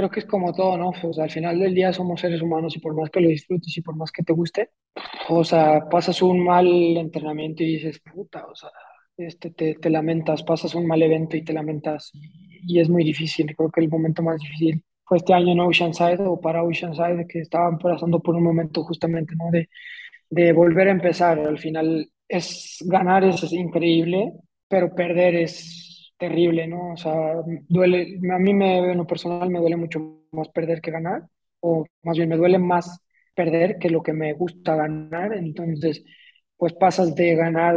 creo que es como todo, ¿no? O sea, al final del día somos seres humanos y por más que lo disfrutes y por más que te guste, o sea, pasas un mal entrenamiento y dices, puta, o sea, este, te, te lamentas, pasas un mal evento y te lamentas y, y es muy difícil. Creo que el momento más difícil fue este año en Oceanside o para Oceanside, que estaban pasando por un momento justamente, ¿no? De, de volver a empezar. Al final es ganar es increíble, pero perder es terrible, ¿no? O sea, duele, a mí me, en lo personal me duele mucho más perder que ganar, o más bien me duele más perder que lo que me gusta ganar. Entonces, pues pasas de ganar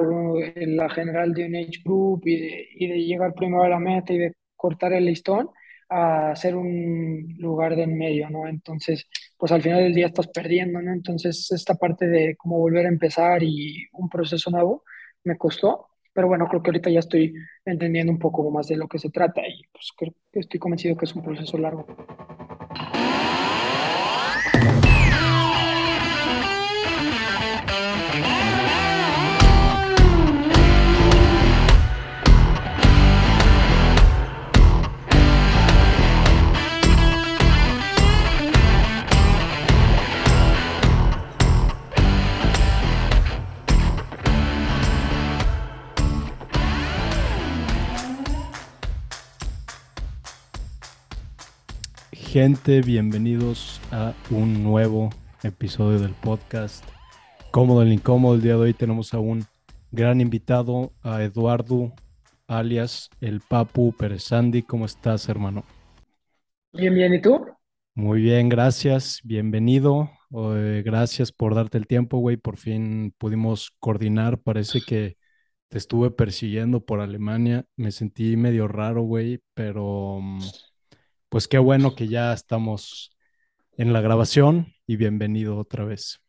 en la general de un age group y de, y de llegar primero a la meta y de cortar el listón a hacer un lugar de en medio, ¿no? Entonces, pues al final del día estás perdiendo, ¿no? Entonces, esta parte de cómo volver a empezar y un proceso nuevo me costó, pero bueno, creo que ahorita ya estoy entendiendo un poco más de lo que se trata y pues creo que estoy convencido que es un proceso largo. Gente, bienvenidos a un nuevo episodio del podcast Cómodo el Incómodo. El día de hoy tenemos a un gran invitado, a Eduardo, alias el Papu Pérez Sandy. ¿Cómo estás, hermano? Bien, bien, ¿y tú? Muy bien, gracias, bienvenido. Eh, gracias por darte el tiempo, güey. Por fin pudimos coordinar. Parece que te estuve persiguiendo por Alemania. Me sentí medio raro, güey, pero... Pues qué bueno que ya estamos en la grabación y bienvenido otra vez.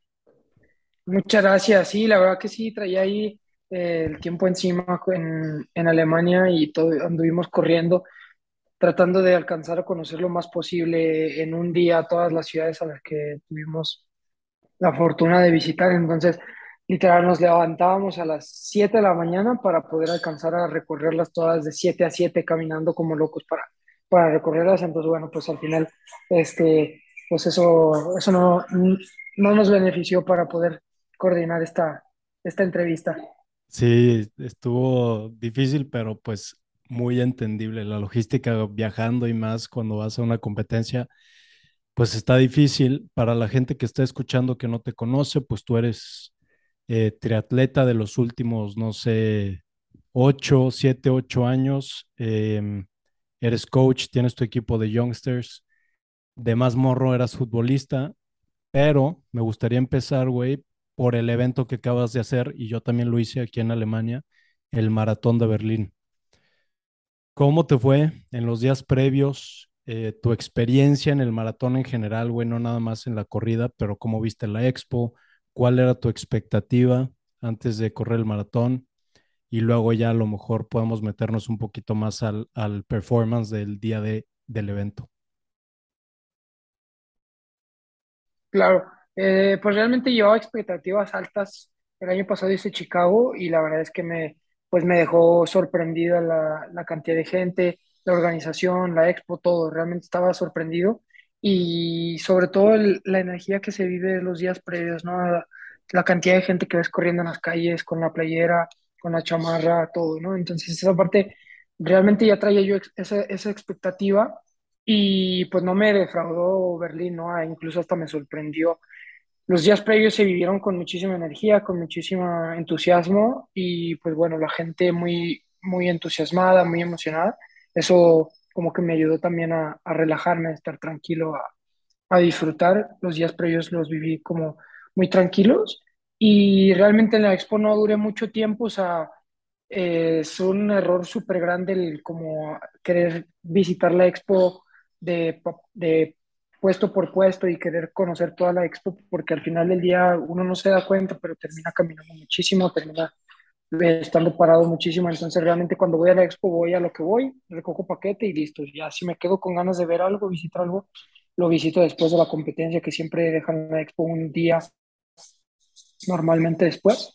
Muchas gracias. Sí, la verdad que sí, traía ahí eh, el tiempo encima en, en, Alemania y todo, anduvimos corriendo, tratando de alcanzar a conocer lo más posible en un día todas las ciudades a las que tuvimos la fortuna de visitar. Entonces, literal, nos levantábamos a las 7 de la mañana para poder alcanzar a recorrerlas todas de 7 a 7 caminando como locos para para recorrerlas, entonces bueno, pues al final, este, pues eso, eso no, no nos benefició para poder coordinar esta, esta entrevista. Sí, estuvo difícil, pero pues muy entendible. La logística viajando y más cuando vas a una competencia, pues está difícil. Para la gente que está escuchando que no te conoce, pues tú eres eh, triatleta de los últimos, no sé, ocho, siete, ocho años. Eh, eres coach, tienes tu equipo de youngsters, de más morro eras futbolista, pero me gustaría empezar, güey, por el evento que acabas de hacer, y yo también lo hice aquí en Alemania, el Maratón de Berlín. ¿Cómo te fue en los días previos? Eh, tu experiencia en el maratón en general, güey, no nada más en la corrida, pero cómo viste la expo, cuál era tu expectativa antes de correr el maratón y luego ya a lo mejor podemos meternos un poquito más al, al performance del día de, del evento. Claro, eh, pues realmente llevaba expectativas altas. El año pasado hice Chicago y la verdad es que me, pues me dejó sorprendida la, la cantidad de gente, la organización, la expo, todo. Realmente estaba sorprendido y sobre todo la energía que se vive los días previos, ¿no? La, cantidad de gente que ves corriendo en las calles con la playera, con la chamarra, todo, ¿no? Entonces esa parte realmente ya traía yo esa, esa expectativa y pues no me defraudó Berlín, ¿no? Ah, incluso hasta me sorprendió. Los días previos se vivieron con muchísima energía, con muchísimo entusiasmo y pues bueno, la gente muy, muy entusiasmada, muy emocionada. Eso como que me ayudó también a, a relajarme, a estar tranquilo, a, a disfrutar. Los días previos los viví como muy tranquilos y realmente en la expo no duré mucho tiempo, o sea, eh, es un error súper grande el como querer visitar la expo de, de puesto por puesto y querer conocer toda la expo, porque al final del día uno no se da cuenta, pero termina caminando muchísimo, termina estando parado muchísimo. Entonces, realmente cuando voy a la expo, voy a lo que voy, recojo paquete y listo. Ya si me quedo con ganas de ver algo, visitar algo, lo visito después de la competencia, que siempre dejan la expo un día normalmente después.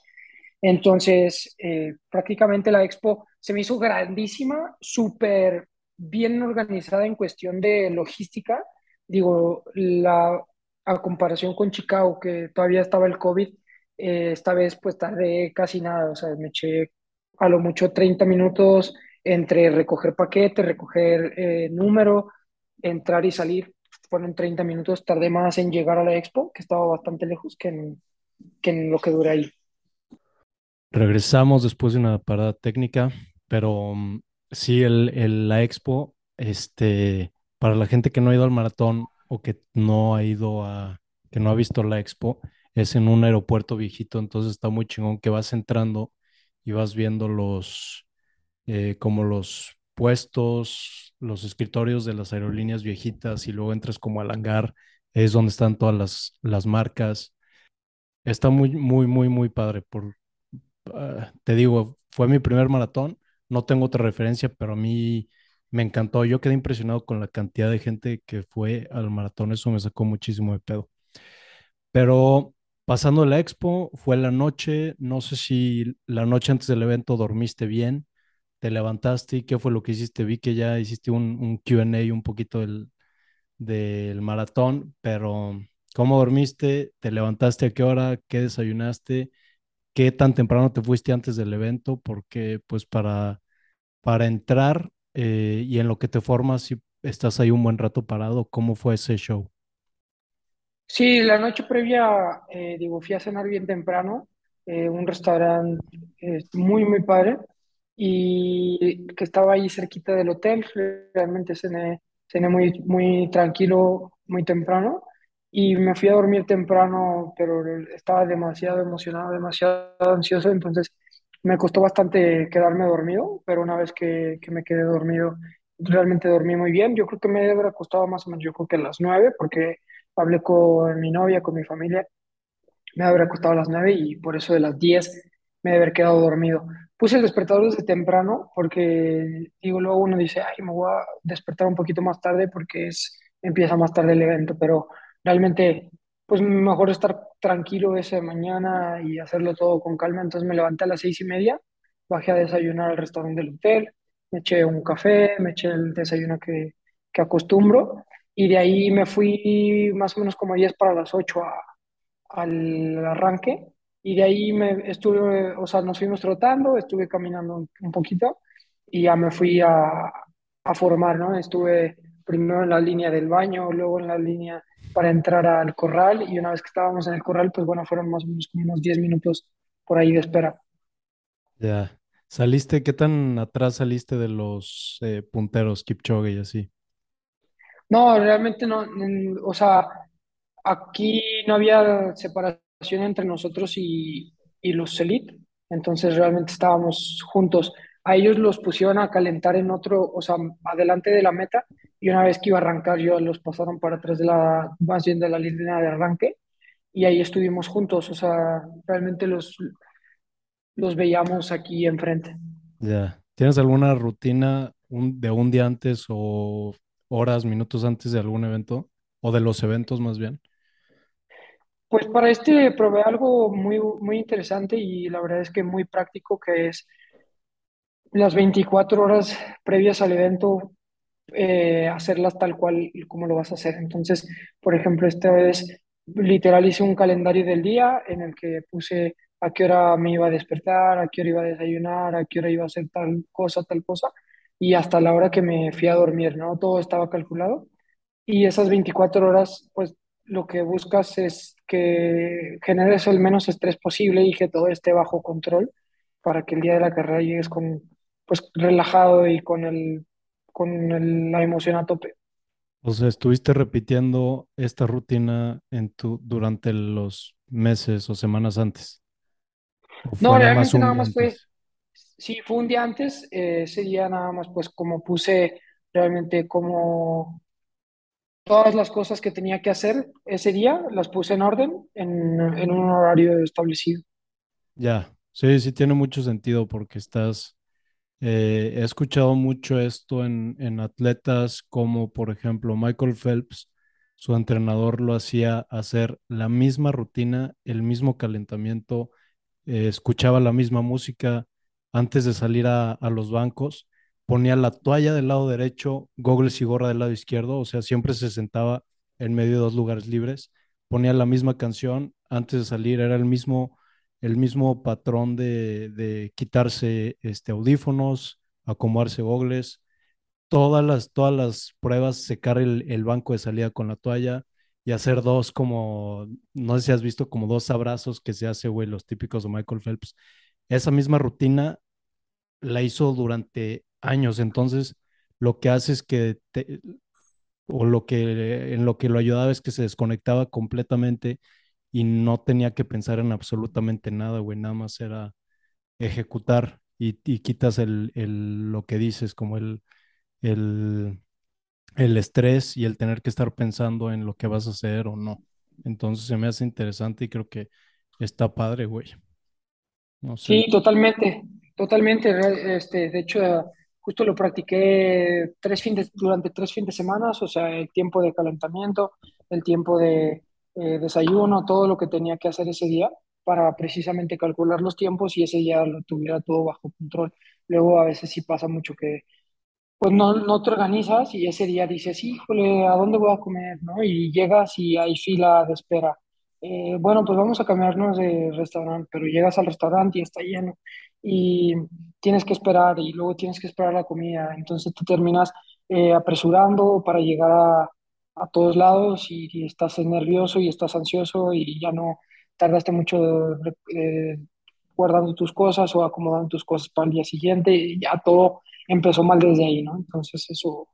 Entonces, eh, prácticamente la expo se me hizo grandísima, súper bien organizada en cuestión de logística. digo, la, a comparación con Chicago, que todavía estaba el COVID, eh, esta vez pues tardé casi nada, o sea, me eché a lo mucho 30 minutos entre recoger paquete, recoger eh, número, entrar y salir. Fueron 30 minutos, tardé más en llegar a la expo, que estaba bastante lejos, que en, que en lo que duré ahí. Regresamos después de una parada técnica, pero mm, sí, el, el- la expo, este, para la gente que no ha ido al maratón o que no ha ido a, que no ha visto la expo, es en un aeropuerto viejito, entonces está muy chingón que vas entrando y vas viendo los, eh, como los puestos, los escritorios de las aerolíneas viejitas y luego entras como al hangar, es donde están todas las, las marcas. Está muy, muy, muy, muy padre. Por, ah, te digo, fue mi primer maratón, no tengo otra referencia, pero a mí me encantó. Yo quedé impresionado con la cantidad de gente que fue al maratón, eso me sacó muchísimo de pedo. Pero pasando la expo, fue la noche, no sé si la noche antes del evento dormiste bien, te levantaste y qué fue lo que hiciste. Vi que ya hiciste un, un Q&A un poquito del, del maratón, pero ¿cómo dormiste? ¿Te levantaste a qué hora? ¿Qué desayunaste? ¿Qué tan temprano te fuiste antes del evento? Porque pues para, para entrar eh, y en lo que te formas, si estás ahí un buen rato parado, ¿cómo fue ese show? Sí, la noche previa, eh, digo, fui a cenar bien temprano, eh, un restaurante eh, muy, muy padre, y que estaba ahí cerquita del hotel. Realmente cené, cené muy, muy tranquilo, muy temprano, y me fui a dormir temprano, pero estaba demasiado emocionado, demasiado ansioso, entonces me costó bastante quedarme dormido, pero una vez que, que me quedé dormido, realmente dormí muy bien. Yo creo que me debe haber costado más o menos, yo creo que a las nueve, porque hablé con mi novia, con mi familia, me habrá acostado a las 9 y por eso de las 10 me debe haber quedado dormido. Puse el despertador desde temprano porque, digo, luego uno dice, ay, me voy a despertar un poquito más tarde porque es, empieza más tarde el evento, pero realmente, pues mejor estar tranquilo esa mañana y hacerlo todo con calma. Entonces me levanté a las seis y media, bajé a desayunar al restaurante del hotel, me eché un café, me eché el desayuno que, que acostumbro y de ahí me fui más o menos como 10 para las 8 a, al arranque y de ahí me estuve, o sea, nos fuimos trotando, estuve caminando un, un poquito y ya me fui a, a formar, ¿no? Estuve primero en la línea del baño, luego en la línea para entrar al corral y una vez que estábamos en el corral, pues bueno, fueron más o menos como unos 10 minutos por ahí de espera. Ya. ¿Saliste? ¿Qué tan atrás saliste de los eh, punteros, Kipchoge y así? No, realmente no, mm, o sea, aquí no había separación entre nosotros y, y los elite, entonces realmente estábamos juntos. A ellos los pusieron a calentar en otro, o sea, adelante de la meta, y una vez que iba a arrancar, yo los pasaron para atrás de la, más bien de la línea de arranque, y ahí estuvimos juntos, o sea, realmente los, los veíamos aquí enfrente. Ya. ¿Tienes alguna rutina un- de un día antes o horas, minutos antes de algún evento? O de los eventos más bien. Pues para este probé algo muy, muy interesante y la verdad es que muy práctico, que es las 24 horas previas al evento, eh, hacerlas tal cual como lo vas a hacer. Entonces, por ejemplo, esta vez literal hice un calendario del día en el que puse a qué hora me iba a despertar, a qué hora iba a desayunar, a qué hora iba a hacer tal cosa, tal cosa, y hasta la hora que me fui a dormir, ¿no? Todo estaba calculado. Y esas 24 horas, pues lo que buscas es que generes el menos estrés posible y que todo esté bajo control para que el día de la carrera llegues con, pues, relajado y con el, con el- la emoción a tope. O sea, ¿estuviste repitiendo esta rutina en tu, durante los meses o semanas antes? ¿O No, más realmente nada más fue, sí, fue un día antes, eh, ese día nada más, pues como puse realmente como todas las cosas que tenía que hacer ese día, las puse en orden en, en un horario establecido. Ya. Sí, sí tiene mucho sentido porque estás Eh, he escuchado mucho esto en, atletas como, por ejemplo, Michael Phelps. Su entrenador lo hacía hacer la misma rutina, el mismo calentamiento, eh, escuchaba la misma música antes de salir a, los bancos, ponía la toalla del lado derecho, gogles y gorra del lado izquierdo, o sea, siempre se sentaba en medio de dos lugares libres, ponía la misma canción antes de salir, era el mismo, el mismo patrón de, quitarse este, audífonos, acomodarse gogles, todas las, todas las pruebas, secar el, el banco de salida con la toalla y hacer dos como, no sé si has visto como dos abrazos que se hace, güey, los típicos de Michael Phelps. Esa misma rutina la hizo durante años, entonces lo que hace es que, o lo que, en lo que lo ayudaba es que se desconectaba completamente y no tenía que pensar en absolutamente nada, güey, nada más era ejecutar y, quitas el, el, lo que dices, como el, el, el estrés y el tener que estar pensando en lo que vas a hacer o no. Entonces se me hace interesante y creo que está padre, güey. Sí, totalmente, totalmente. Este, de hecho, justo lo practiqué tres fines, durante tres fines de semana, o sea, el tiempo de calentamiento, el tiempo de eh, desayuno, todo lo que tenía que hacer ese día para precisamente calcular los tiempos y ese día lo tuviera todo bajo control. Luego a veces sí pasa mucho que pues no, no te organizas y ese día dices, híjole, ¿a dónde voy a comer? ¿no? Y llegas y hay fila de espera. Eh, bueno, pues vamos a cambiarnos de restaurante, pero llegas al restaurante y está lleno y tienes que esperar y luego tienes que esperar la comida. Entonces te terminas eh, apresurando para llegar a, a todos lados y, y estás nervioso y estás ansioso y ya no tardaste mucho eh, guardando tus cosas o acomodando tus cosas para el día siguiente y ya todo empezó mal desde ahí, ¿no? Entonces eso,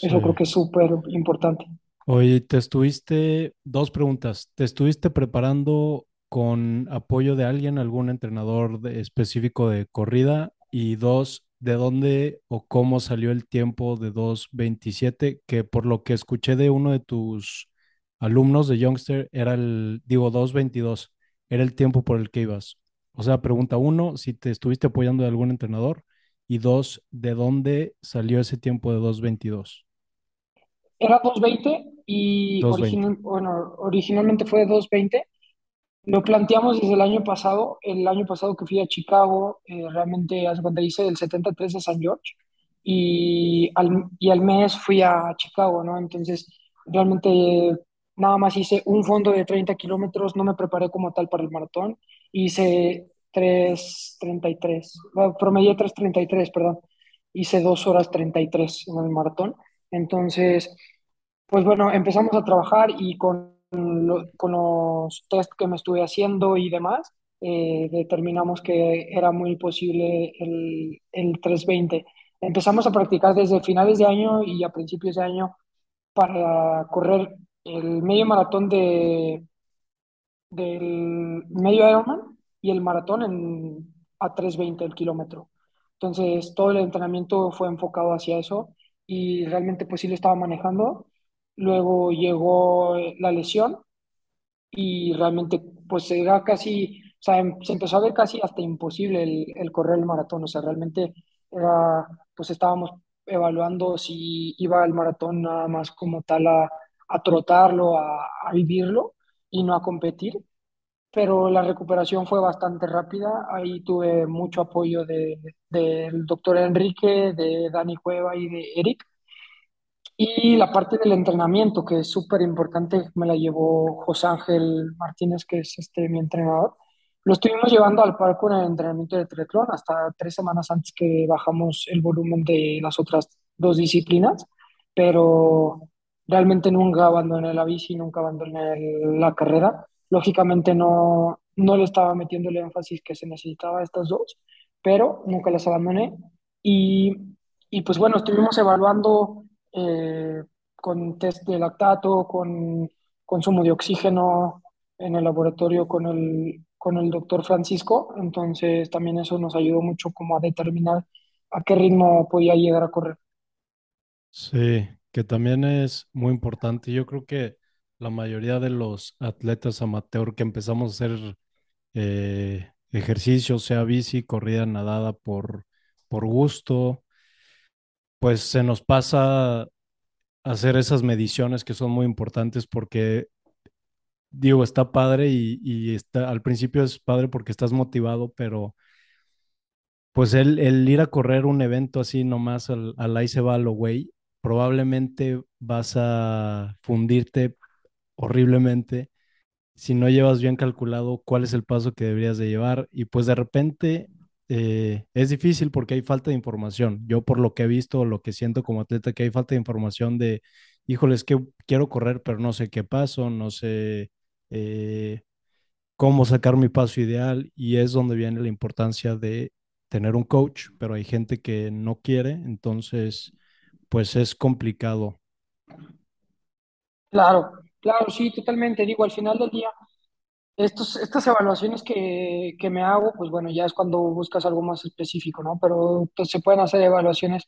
eso creo Sí. que es súper importante. Oye, te estuviste, dos preguntas. ¿Te estuviste preparando con apoyo de alguien, algún entrenador de- específico de corrida? Y dos, ¿de dónde o cómo salió el tiempo de dos veintisiete? Que por lo que escuché de uno de tus alumnos de Youngster, era el, digo, dos veintidós, era el tiempo por el que ibas. O sea, pregunta uno, si te estuviste apoyando de algún entrenador. Y dos, ¿de dónde salió ese tiempo de dos veintidós? Era dos veinte y original, bueno, originalmente fue dos veinte Lo planteamos desde el año pasado. El año pasado que fui a Chicago, eh, realmente, haz de cuenta, hice el 73 de San George y al, y al mes fui a Chicago, ¿no? Entonces, realmente nada más hice un fondo de 30 kilómetros, no me preparé como tal para el maratón. Hice tres treinta y tres bueno, promedié tres treinta y tres perdón. Hice 2 horas 33 en el maratón. Entonces, pues bueno, empezamos a trabajar y con, lo- con los test que me estuve haciendo y demás, eh, determinamos que era muy posible el, el trescientos veinte Empezamos a practicar desde finales de año y a principios de año para correr el medio maratón de, del medio Ironman y el maratón en, a trescientos veinte el kilómetro. Entonces, todo el entrenamiento fue enfocado hacia eso y realmente pues sí lo estaba manejando. Luego llegó eh, la lesión y realmente pues era casi, o sea, em- se empezó a ver casi hasta imposible el, el correr el maratón. O sea, realmente era, pues estábamos evaluando si iba al maratón nada más como tal a, trotarlo, a, a vivirlo y no a competir pero la recuperación fue bastante rápida. Ahí tuve mucho apoyo de, del doctor Enrique, de Dani Cueva y de Eric. Y la parte del entrenamiento, que es súper importante, me la llevó José Ángel Martínez, que es este, mi entrenador. Lo estuvimos llevando al par con el entrenamiento de triatlón hasta tres semanas antes que bajamos el volumen de las otras dos disciplinas, pero realmente nunca abandoné la bici, nunca abandoné la carrera. Lógicamente no, no le estaba metiendo el énfasis que se necesitaba a estas dos, pero nunca las abandoné. Y, y pues bueno, estuvimos evaluando eh, con test de lactato, con consumo de oxígeno en el laboratorio con el, con el doctor Francisco. Entonces también eso nos ayudó mucho como a determinar a qué ritmo podía llegar a correr. Sí, que también es muy importante. Yo creo que la mayoría de los atletas amateur que empezamos a hacer eh, ejercicio, sea bici, corrida, nadada por, por gusto, pues se nos pasa hacer esas mediciones que son muy importantes porque, digo, está padre y, y está, al principio es padre porque estás motivado, pero pues el, el ir a correr un evento así nomás al, al ahí se va probablemente vas a fundirte horriblemente si no llevas bien calculado cuál es el paso que deberías de llevar y pues de repente eh, es difícil porque hay falta de información. Yo por lo que he visto, lo que siento como atleta, que hay falta de información de, híjoles, que quiero correr, pero no sé qué paso, no sé eh, cómo sacar mi paso ideal y es donde viene la importancia de tener un coach, pero hay gente que no quiere, entonces pues es complicado. Claro, claro, sí, totalmente. Digo, al final del día, estos, estas evaluaciones que, que me hago, pues bueno, ya es cuando buscas algo más específico, ¿no? Pero pues, se pueden hacer evaluaciones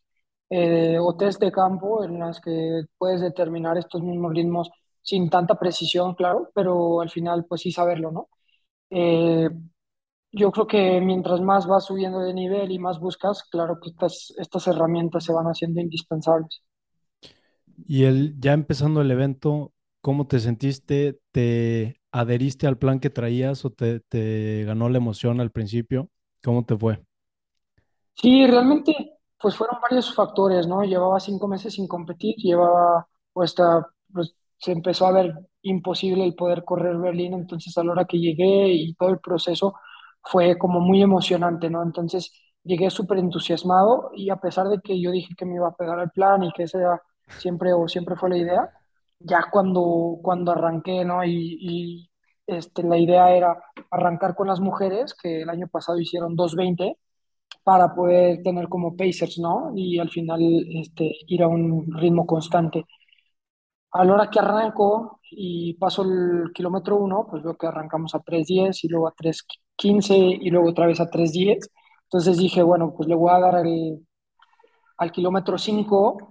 eh, o test de campo en las que puedes determinar estos mismos ritmos sin tanta precisión, claro, pero al final, pues sí saberlo, ¿no? Eh, yo creo que mientras más vas subiendo de nivel y más buscas, claro que estas, estas herramientas se van haciendo indispensables. Y el, ya empezando el evento, ¿cómo te sentiste? ¿Te adheriste al plan que traías o te, te ganó la emoción al principio? ¿Cómo te fue? Sí, realmente, pues fueron varios factores, ¿no? Llevaba cinco meses sin competir, llevaba, pues, hasta, pues se empezó a ver imposible el poder correr Berlín, entonces a la hora que llegué y todo el proceso fue como muy emocionante, ¿no? Entonces llegué súper entusiasmado y a pesar de que yo dije que me iba a pegar el plan y que esa siempre o siempre fue la idea, ya cuando, cuando arranqué, ¿no? Y, y, este, la idea era arrancar con las mujeres, que el año pasado hicieron 220 para poder tener como pacers, ¿no? Y al final este, ir a un ritmo constante. A la hora que arranco y paso el kilómetro uno, pues veo que arrancamos a tres diez y luego a tres quince y luego otra vez a tres diez. Entonces dije, bueno, pues le voy a dar el, al kilómetro 5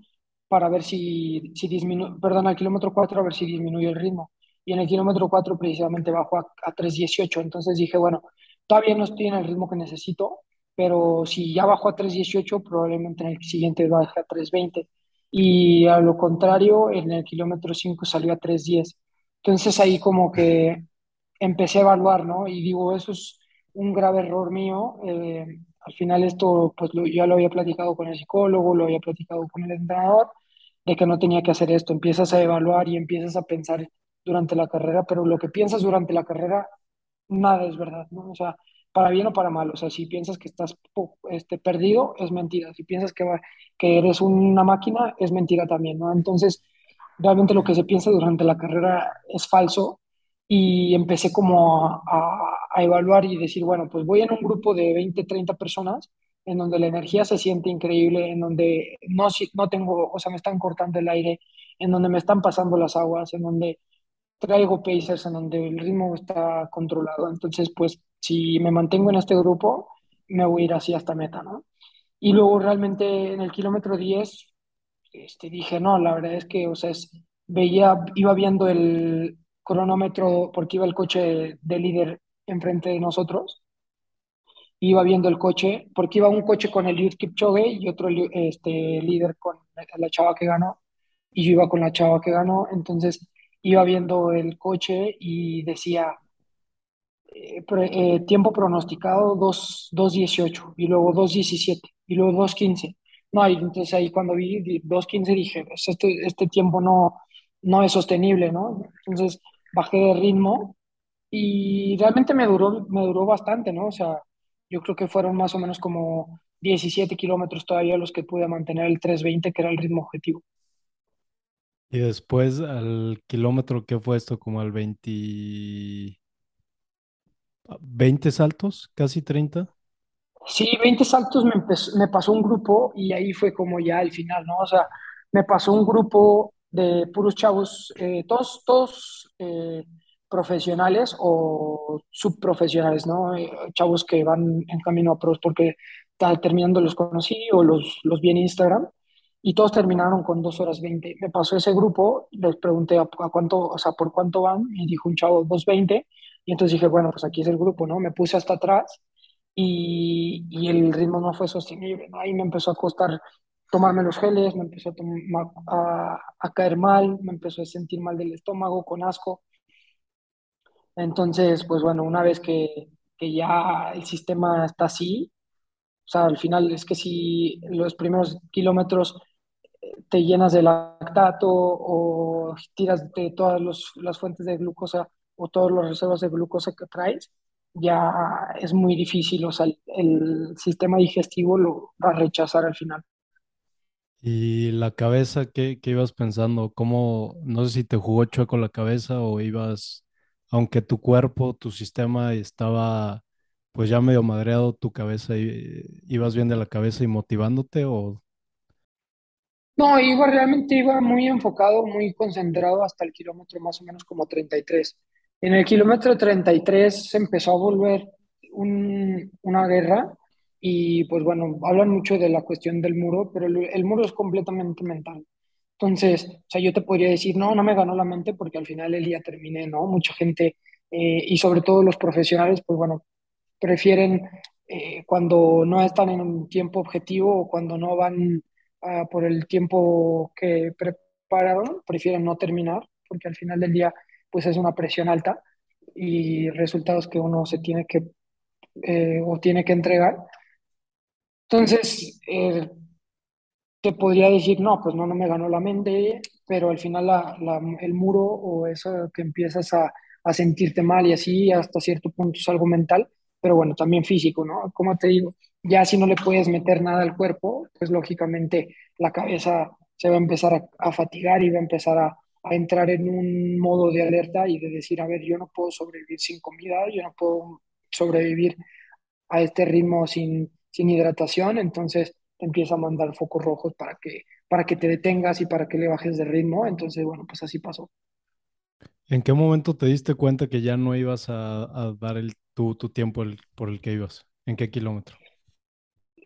para ver si, si disminuye, perdón, al kilómetro 4 a ver si disminuye el ritmo. Y en el kilómetro 4 precisamente bajo a, a tres dieciocho. Entonces dije, bueno, todavía no estoy en el ritmo que necesito, pero si ya bajo a tres dieciocho probablemente en el siguiente baje a tres veinte y a lo contrario, en el kilómetro 5 salió a tres diez Entonces ahí como que empecé a evaluar, ¿no? Y digo, eso es un grave error mío. Eh, al final esto, pues lo, ya lo había platicado con el psicólogo, lo había platicado con el entrenador, de que no tenía que hacer esto. Empiezas a evaluar y empiezas a pensar durante la carrera, pero lo que piensas durante la carrera, nada es verdad, ¿no? O sea, para bien o para mal. O sea, si piensas que estás este, perdido, es mentira. Si piensas que, va, que eres una máquina, es mentira también, ¿no? Entonces, realmente lo que se piensa durante la carrera es falso y empecé como a, a, a evaluar y decir, bueno, pues voy en un grupo de 20, 30 personas en donde la energía se siente increíble, en donde no, no tengo, o sea, me están cortando el aire, en donde me están pasando las aguas, en donde traigo pacers en donde el ritmo está controlado. Entonces, pues, si me mantengo en este grupo, me voy a ir así hasta meta, ¿no? Y luego realmente en el kilómetro 10, este, dije, no, la verdad es que, o sea, es, veía, iba viendo el cronómetro porque iba el coche de, de líder enfrente de nosotros. Iba viendo el coche, porque iba un coche con el Youth Kipchoge y otro este, líder con la chava que ganó, y yo iba con la chava que ganó, entonces iba viendo el coche y decía eh, eh, tiempo pronosticado 2.18 y luego 2.17 y luego 2.15. No, y entonces ahí cuando vi 2.15 dije, pues este, este tiempo no, no es sostenible, ¿no? Entonces bajé de ritmo y realmente me duró, me duró bastante, ¿no? O sea, yo creo que fueron más o menos como 17 kilómetros todavía los que pude mantener el 3.20, que era el ritmo objetivo. Y después al kilómetro, ¿qué fue esto? Como al 20... 20 saltos, casi 30. Sí, 20 saltos me, me pasó un grupo y ahí fue como ya el final, ¿no? O sea, me pasó un grupo de puros chavos, eh, todos, todos eh, profesionales o subprofesionales, ¿no? Eh, chavos que van en camino a pros porque terminando los conocí o los, los vi en Instagram y todos terminaron con 2 horas 20. Me pasó ese grupo, les pregunté a, a, cuánto, o sea, por cuánto van, y dijo un chavo 2.20, y entonces dije, bueno, pues aquí es el grupo, ¿no? Me puse hasta atrás y, y el ritmo no fue sostenible, ¿no? Ahí me empezó a costar tomarme los geles, me empezó a, a, a, caer mal, me empezó a sentir mal del estómago, con asco. Entonces, pues bueno, una vez que, que ya el sistema está así, o sea, al final es que si los primeros kilómetros te llenas de lactato o tiras de todas las fuentes de glucosa o todas las reservas de glucosa que traes, ya es muy difícil, o sea, el, el sistema digestivo lo va a rechazar al final. Y la cabeza, ¿qué, qué ibas pensando? ¿Cómo, no sé si te jugó chueco la cabeza o ibas, aunque tu cuerpo, tu sistema estaba pues ya medio madreado, tu cabeza, ibas bien de la cabeza y motivándote o No, iba realmente iba muy enfocado, muy concentrado hasta el kilómetro más o menos como 33. En el kilómetro 33 se empezó a volver un- una guerra y pues bueno, hablan mucho de la cuestión del muro, pero el, el muro es completamente mental. Entonces, o sea, yo te podría decir, no, no me ganó la mente porque al final el día terminé, ¿no? Mucha gente eh, y sobre todo los profesionales, pues bueno, prefieren eh, cuando no están en un tiempo objetivo o cuando no van ah, por el tiempo que prepararon, prefieren no terminar, porque al final del día pues es una presión alta y resultados que uno se tiene que eh, o tiene que entregar. Entonces, eh, te podría decir, no, pues no, no me ganó la mente, pero al final la, la- el muro o eso que empiezas a, a sentirte mal y así hasta cierto punto es algo mental, pero bueno, también físico, ¿no? Como te digo, ya si no le puedes meter nada al cuerpo, pues lógicamente la cabeza se va a empezar a, a fatigar y va a empezar a, a entrar en un modo de alerta y de decir, a ver, yo no puedo sobrevivir sin comida, yo no puedo sobrevivir a este ritmo sin, sin hidratación, entonces te empieza a mandar focos rojos para que, para que te detengas y para que le bajes de ritmo. Entonces, bueno, pues así pasó. ¿en qué momento te diste cuenta que ya no ibas a, a dar el, tu, tu tiempo el- por el que ibas? ¿En qué kilómetro?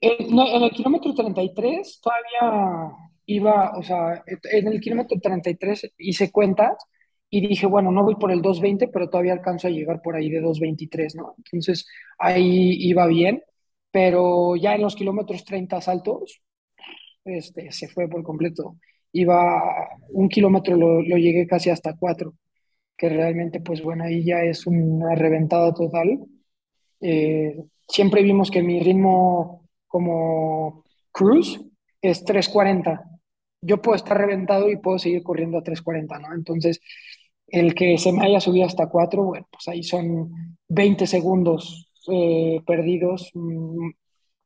En, no, en el kilómetro 33 todavía iba, o sea, en el kilómetro 33 hice cuentas y dije, bueno, no voy por el 220, pero todavía alcanzo a llegar por ahí de 223, ¿no? Entonces ahí iba bien, pero ya en los kilómetros 30 altos, este, se fue por completo. Iba un kilómetro, lo, lo llegué casi hasta cuatro, que realmente, pues bueno, ahí ya es una reventada total. Eh, siempre vimos que mi ritmo como cruise es tres cuarenta Yo puedo estar reventado y puedo seguir corriendo a tres cuarenta ¿no? Entonces, el que se me haya subido hasta cuatro bueno, pues ahí son 20 segundos eh, perdidos, mm,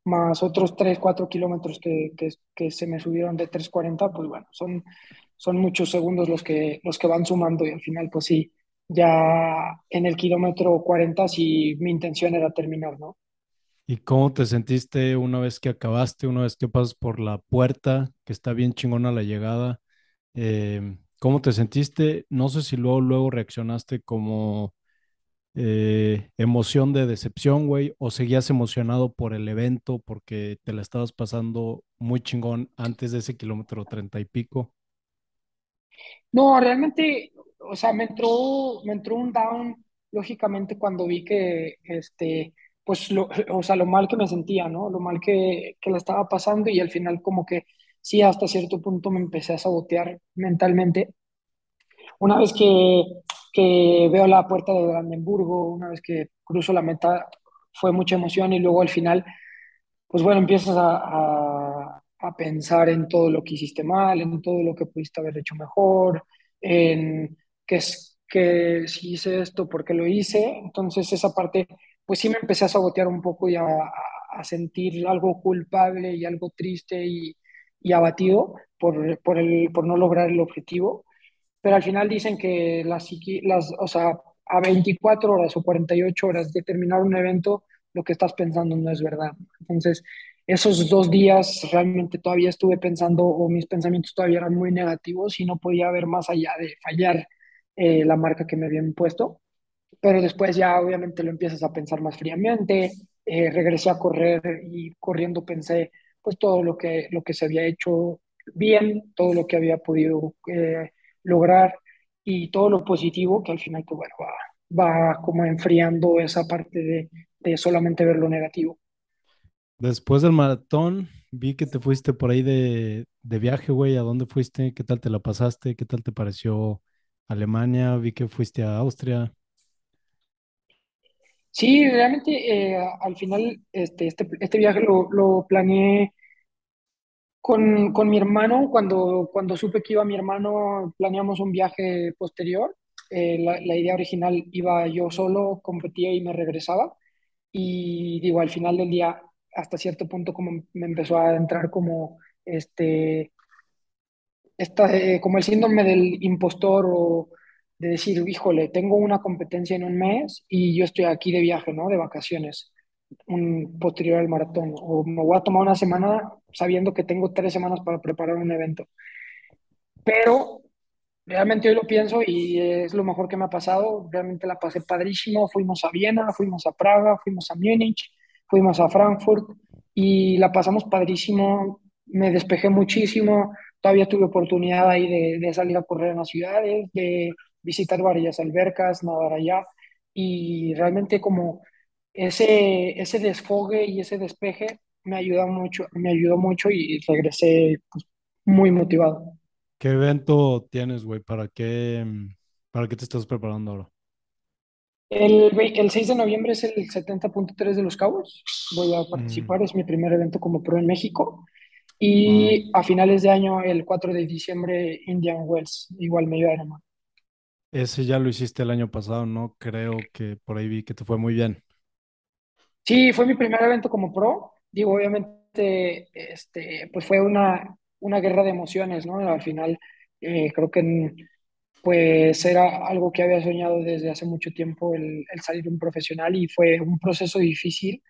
más otros 3 4 kilómetros que, que, se me subieron de tres cuarenta pues bueno, son, son muchos segundos los que, los que van sumando y al final, pues sí, ya en el kilómetro 40 sí mi intención era terminar, ¿no? ¿Y cómo te sentiste una vez que acabaste, una vez que pasas por la puerta, que está bien chingona la llegada? Eh, ¿cómo te sentiste? No sé si luego, luego reaccionaste como eh, emoción de decepción, güey, o seguías emocionado por el evento porque te la estabas pasando muy chingón antes de ese kilómetro treinta y pico. No, realmente, o sea, me entró, me entró un down, lógicamente, cuando vi que, este, pues, lo, o sea, lo mal que me sentía, ¿no? Lo mal que, que la estaba pasando y al final como que sí, hasta cierto punto me empecé a sabotear mentalmente. Una vez que, que veo la puerta de Brandenburgo, una vez que cruzo la meta, fue mucha emoción y luego al final pues bueno, empiezas a, a- a pensar en todo lo que hiciste mal, en todo lo que pudiste haber hecho mejor, en que, es, que si hice esto, ¿por qué lo hice? Entonces esa parte, pues sí me empecé a sabotear un poco y a, a sentir algo culpable y algo triste y, y abatido por, por, el, por no lograr el objetivo. Pero al final dicen que las, las, o sea, a 24 horas o 48 horas de terminar un evento, lo que estás pensando no es verdad. Entonces, esos dos días realmente todavía estuve pensando, o mis pensamientos todavía eran muy negativos y no podía ver más allá de fallar eh, la marca que me habían puesto. Pero después ya obviamente lo empiezas a pensar más fríamente. Eh, regresé a correr y corriendo pensé pues todo lo que, lo que se había hecho bien, todo lo que había podido eh, lograr y todo lo positivo que al final pues bueno, va, va como enfriando esa parte de, de solamente ver lo negativo. Después del maratón, vi que te fuiste por ahí de, de viaje, güey. ¿A dónde fuiste? ¿Qué tal te la pasaste? ¿Qué tal te pareció Alemania? Vi que fuiste a Austria. Sí, realmente eh, al final este, este, este viaje lo, lo planeé Con, con mi hermano, cuando, cuando supe que iba mi hermano, planeamos un viaje posterior. Eh, la, la idea original iba yo solo, competía y me regresaba. Y digo, al final del día, hasta cierto punto, como me empezó a entrar como este, esta, eh, como el síndrome del impostor o de decir, híjole, tengo una competencia en un mes y yo estoy aquí de viaje, ¿no? De vacaciones, un posterior al maratón. O me voy a tomar una semana sabiendo que tengo tres semanas para preparar un evento. Pero realmente hoy lo pienso y es lo mejor que me ha pasado. Realmente la pasé padrísimo. Fuimos a Viena, fuimos a Praga, fuimos a Múnich, fuimos a Frankfurt y la pasamos padrísimo. Me despejé muchísimo. Todavía tuve oportunidad ahí de, de salir a correr en las ciudades, de visitar varias albercas, nadar allá y realmente como ese, ese desfogue y ese despeje me ayudó mucho, me ayudó mucho y regresé pues, muy motivado. ¿Qué evento tienes, güey? ¿Para qué, mm, para qué te estás preparando ahora? El, el 6 de noviembre es el 70.3 de Los Cabos. Voy a Mm, participar, es mi primer evento como pro en México. Y a finales de año, el 4 de diciembre, Indian Wells, igual medio Ironman. ese ya lo hiciste el año pasado, ¿no? Creo que por ahí vi que te fue muy bien. Sí, fue mi primer evento como pro. Digo, obviamente, este, pues fue una, una guerra de emociones, ¿no? Al final, eh, creo que pues era algo que había soñado desde hace mucho tiempo, el, el salir un profesional y fue un proceso difícil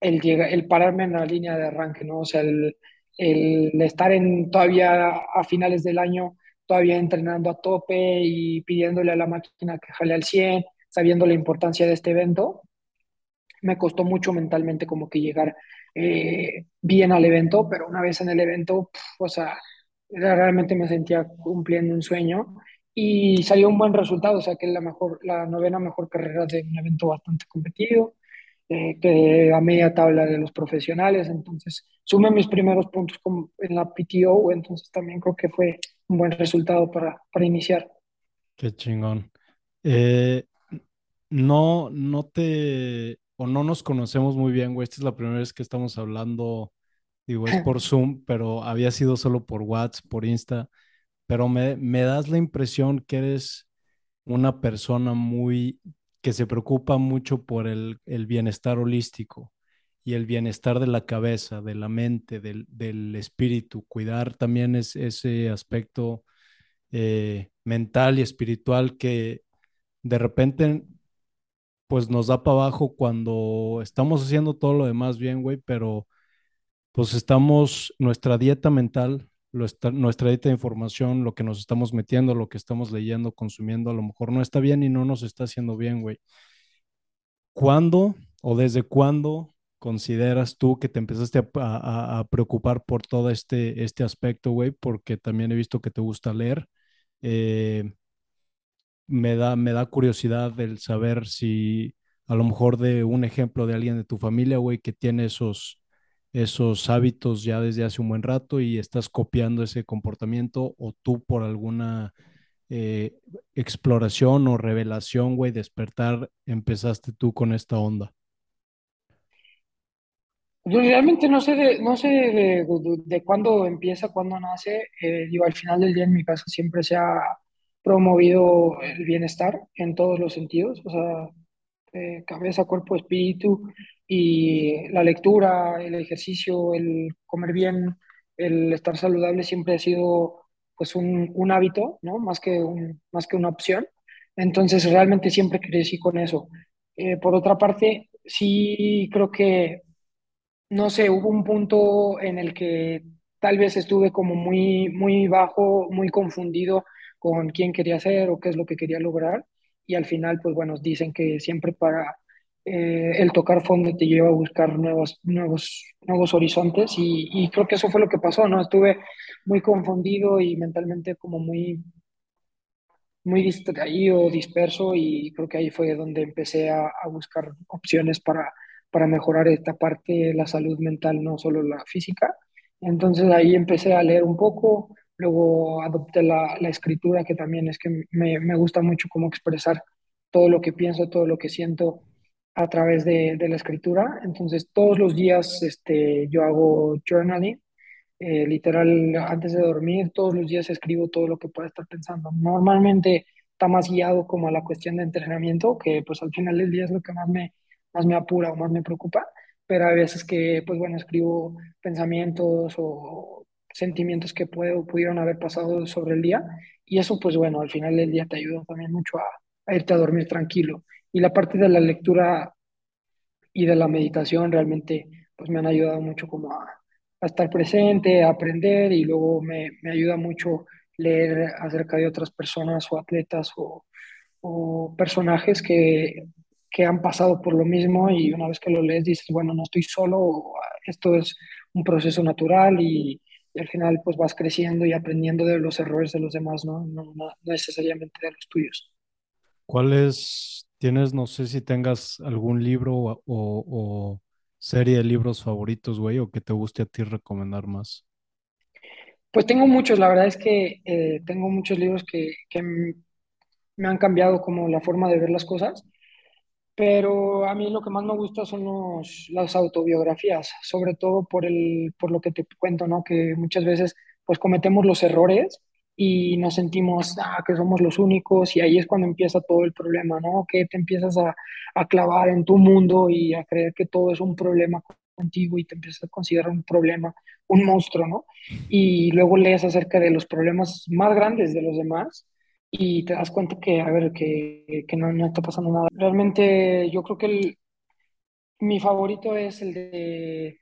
el, llega, el pararme en la línea de arranque, ¿no? O sea, el, el estar en, todavía a finales del año, todavía entrenando a tope y pidiéndole a la máquina que jale al 100, sabiendo la importancia de este evento me costó mucho mentalmente como que llegar eh, bien al evento, pero una vez en el evento, o sea, realmente me sentía cumpliendo un sueño y salió un buen resultado, o sea, que la mejor, la novena mejor carrera de un evento bastante competido, eh, que a media tabla de los profesionales, entonces sumé mis primeros puntos como en la PTO, entonces también creo que fue un buen resultado para, para iniciar. Qué chingón. Eh, no, no te, o no nos conocemos muy bien, güey. Esta es la primera vez que estamos hablando, digo, es por Zoom, pero había sido solo por WhatsApp, por Insta, pero me, me das la impresión que eres una persona muy, que se preocupa mucho por el, el bienestar holístico y el bienestar de la cabeza, de la mente, del, del espíritu, cuidar también es, ese aspecto eh, mental y espiritual que de repente pues nos da para abajo cuando estamos haciendo todo lo demás bien, güey, pero pues estamos, nuestra dieta mental, nuestra dieta de información, lo que nos estamos metiendo, lo que estamos leyendo, consumiendo, a lo mejor no está bien y no nos está haciendo bien, güey. ¿Cuándo o desde cuándo consideras tú que te empezaste a preocupar por todo este, este aspecto, güey? Porque también he visto que te gusta leer. Eh, me da, me da curiosidad el saber si a lo mejor de un ejemplo de alguien de tu familia, güey, que tiene esos, esos hábitos ya desde hace un buen rato y estás copiando ese comportamiento o tú por alguna eh, exploración o revelación, güey, despertar, empezaste tú con esta onda. Yo realmente no sé de, no sé de, cuándo empieza, cuándo nace. Eh, digo, al final del día en mi casa siempre se ha promovido el bienestar en todos los sentidos, o sea, cabeza, cuerpo, espíritu, y la lectura, el ejercicio, el comer bien, el estar saludable siempre ha sido pues un, un hábito, ¿no? Más que un, más que una opción. Entonces realmente siempre crecí con eso. Eh, por otra parte, sí creo que no sé, hubo un punto en el que tal vez estuve como muy, muy bajo, muy confundido con quién quería ser o qué es lo que quería lograr. Y al final, pues bueno, dicen que siempre para eh, el tocar fondo te lleva a buscar nuevos, nuevos, nuevos horizontes y, creo que eso fue lo que pasó, ¿no? Estuve muy confundido y mentalmente como muy, muy distraído, disperso y creo que ahí fue donde empecé a, buscar opciones para, para mejorar esta parte la salud mental, no solo la física. Entonces ahí empecé a leer un poco, luego adopté la, escritura, que también es que me, gusta mucho cómo expresar todo lo que pienso, todo lo que siento a través de, de la escritura. Entonces todos los días este, yo hago journaling eh, literal, antes de dormir, todos los días escribo todo lo que pueda estar pensando. Normalmente está más guiado como a la cuestión de entrenamiento, que pues al final del día es lo que más me, más me apura o más me preocupa, pero a veces que, pues bueno, escribo pensamientos o sentimientos que puedo, pudieron haber pasado sobre el día y eso, pues bueno, al final del día te ayuda también mucho a, a irte a dormir tranquilo. Y la parte de la lectura y de la meditación realmente pues me han ayudado mucho como a, a estar presente, a aprender y luego me, me, ayuda mucho leer acerca de otras personas o atletas o, o personajes que, que, han pasado por lo mismo y una vez que lo lees dices, bueno, no estoy solo, esto es un proceso natural y, y al final pues vas creciendo y aprendiendo de los errores de los demás, no, no, no necesariamente de los tuyos. ¿Cuáles tienes, no sé si tengas algún libro o, o, serie de libros favoritos, güey, o que te guste a ti recomendar más? Pues tengo muchos, la verdad es que eh, tengo muchos libros que, que me han cambiado como la forma de ver las cosas, pero a mí lo que más me gusta son los, las autobiografías, sobre todo por, el, por lo que te cuento, ¿no? Que muchas veces pues cometemos los errores y nos sentimos ah, que somos los únicos y ahí es cuando empieza todo el problema, ¿no? Que te empiezas a, a, clavar en tu mundo y a creer que todo es un problema contigo y te empiezas a considerar un problema, un monstruo, ¿no? Y luego lees acerca de los problemas más grandes de los demás y te das cuenta que, a ver, que, que no, no está pasando nada. Realmente yo creo que el, mi favorito es el de,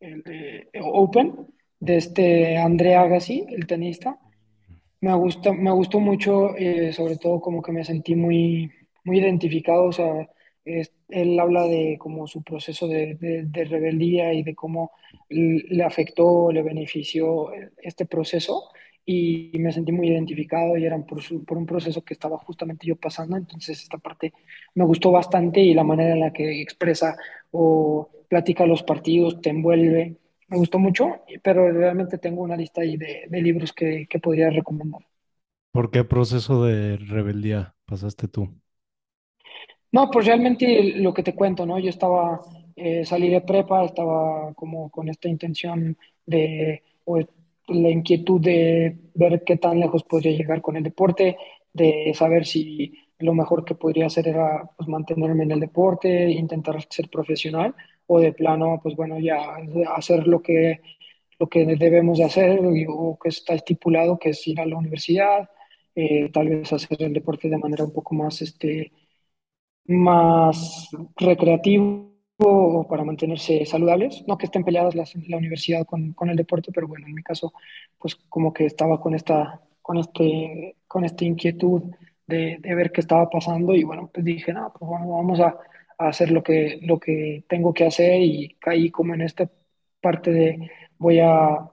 el de Open, de este Andrea Agassi, el tenista me gusta, me gustó mucho, eh, sobre todo como que me sentí muy, muy identificado, o sea, es, él habla de como su proceso de, de, de rebeldía y de cómo le afectó, le benefició este proceso y me sentí muy identificado y eran por, su, por un proceso que estaba justamente yo pasando, entonces esta parte me gustó bastante y la manera en la que expresa o platica los partidos, te envuelve, me gustó mucho, pero realmente tengo una lista ahí de, de libros que, que, podría recomendar. ¿Por qué proceso de rebeldía pasaste tú? No, pues realmente lo que te cuento, ¿no? Yo estaba, eh, salí de prepa, estaba como con esta intención de, o la inquietud de ver qué tan lejos podría llegar con el deporte, de saber si lo mejor que podría hacer era pues, mantenerme en el deporte, intentar ser profesional o de plano, pues bueno, ya hacer lo que, lo que debemos de hacer o que está estipulado, que es ir a la universidad, eh, tal vez hacer el deporte de manera un poco más, este, más recreativo o para mantenerse saludables. No que estén peleadas la universidad con, con, el deporte, pero bueno, en mi caso, pues como que estaba con esta, con este, con esta inquietud de, de ver qué estaba pasando y bueno, pues dije, no, pues bueno, vamos a a hacer lo que, lo que tengo que hacer y caí como en esta parte de voy a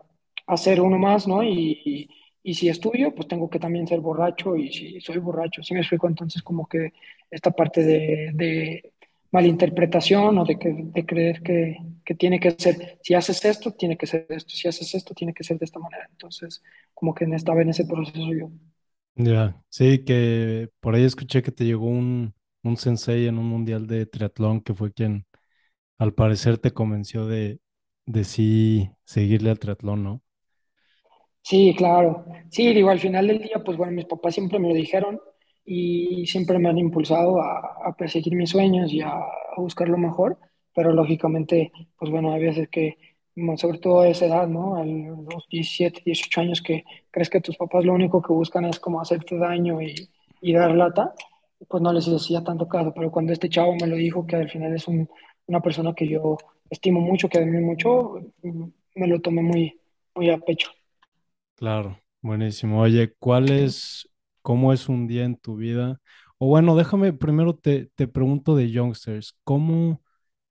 hacer uno más, ¿no? Y, y, y, si estudio, pues tengo que también ser borracho y si soy borracho, si me explico, entonces como que esta parte de, de malinterpretación o de, que, de creer que, que, tiene que ser, si haces esto, tiene que ser esto, si haces esto, tiene que ser de esta manera. Entonces, como que estaba en ese proceso yo. Ya, sí, que por ahí escuché que te llegó un, un sensei en un mundial de triatlón que fue quien al parecer te convenció de, de sí seguirle al triatlón, ¿no? Sí, claro. Sí, digo, al final del día, pues bueno, mis papás siempre me lo dijeron y siempre me han impulsado a, a perseguir mis sueños y a, a, buscar lo mejor, pero lógicamente, pues bueno, hay veces que, sobre todo a esa edad, ¿no? A los 17, 18 años que crees que tus papás lo único que buscan es como hacerte daño y, y dar lata, pues no les decía tanto caso, pero cuando este chavo me lo dijo, que al final es un, una persona que yo estimo mucho, que admiro mucho, me lo tomé muy, muy a pecho. Claro, buenísimo. Oye, ¿cuál es, cómo es un día en tu vida? O bueno, déjame, primero te, te pregunto de Youngsters, ¿cómo,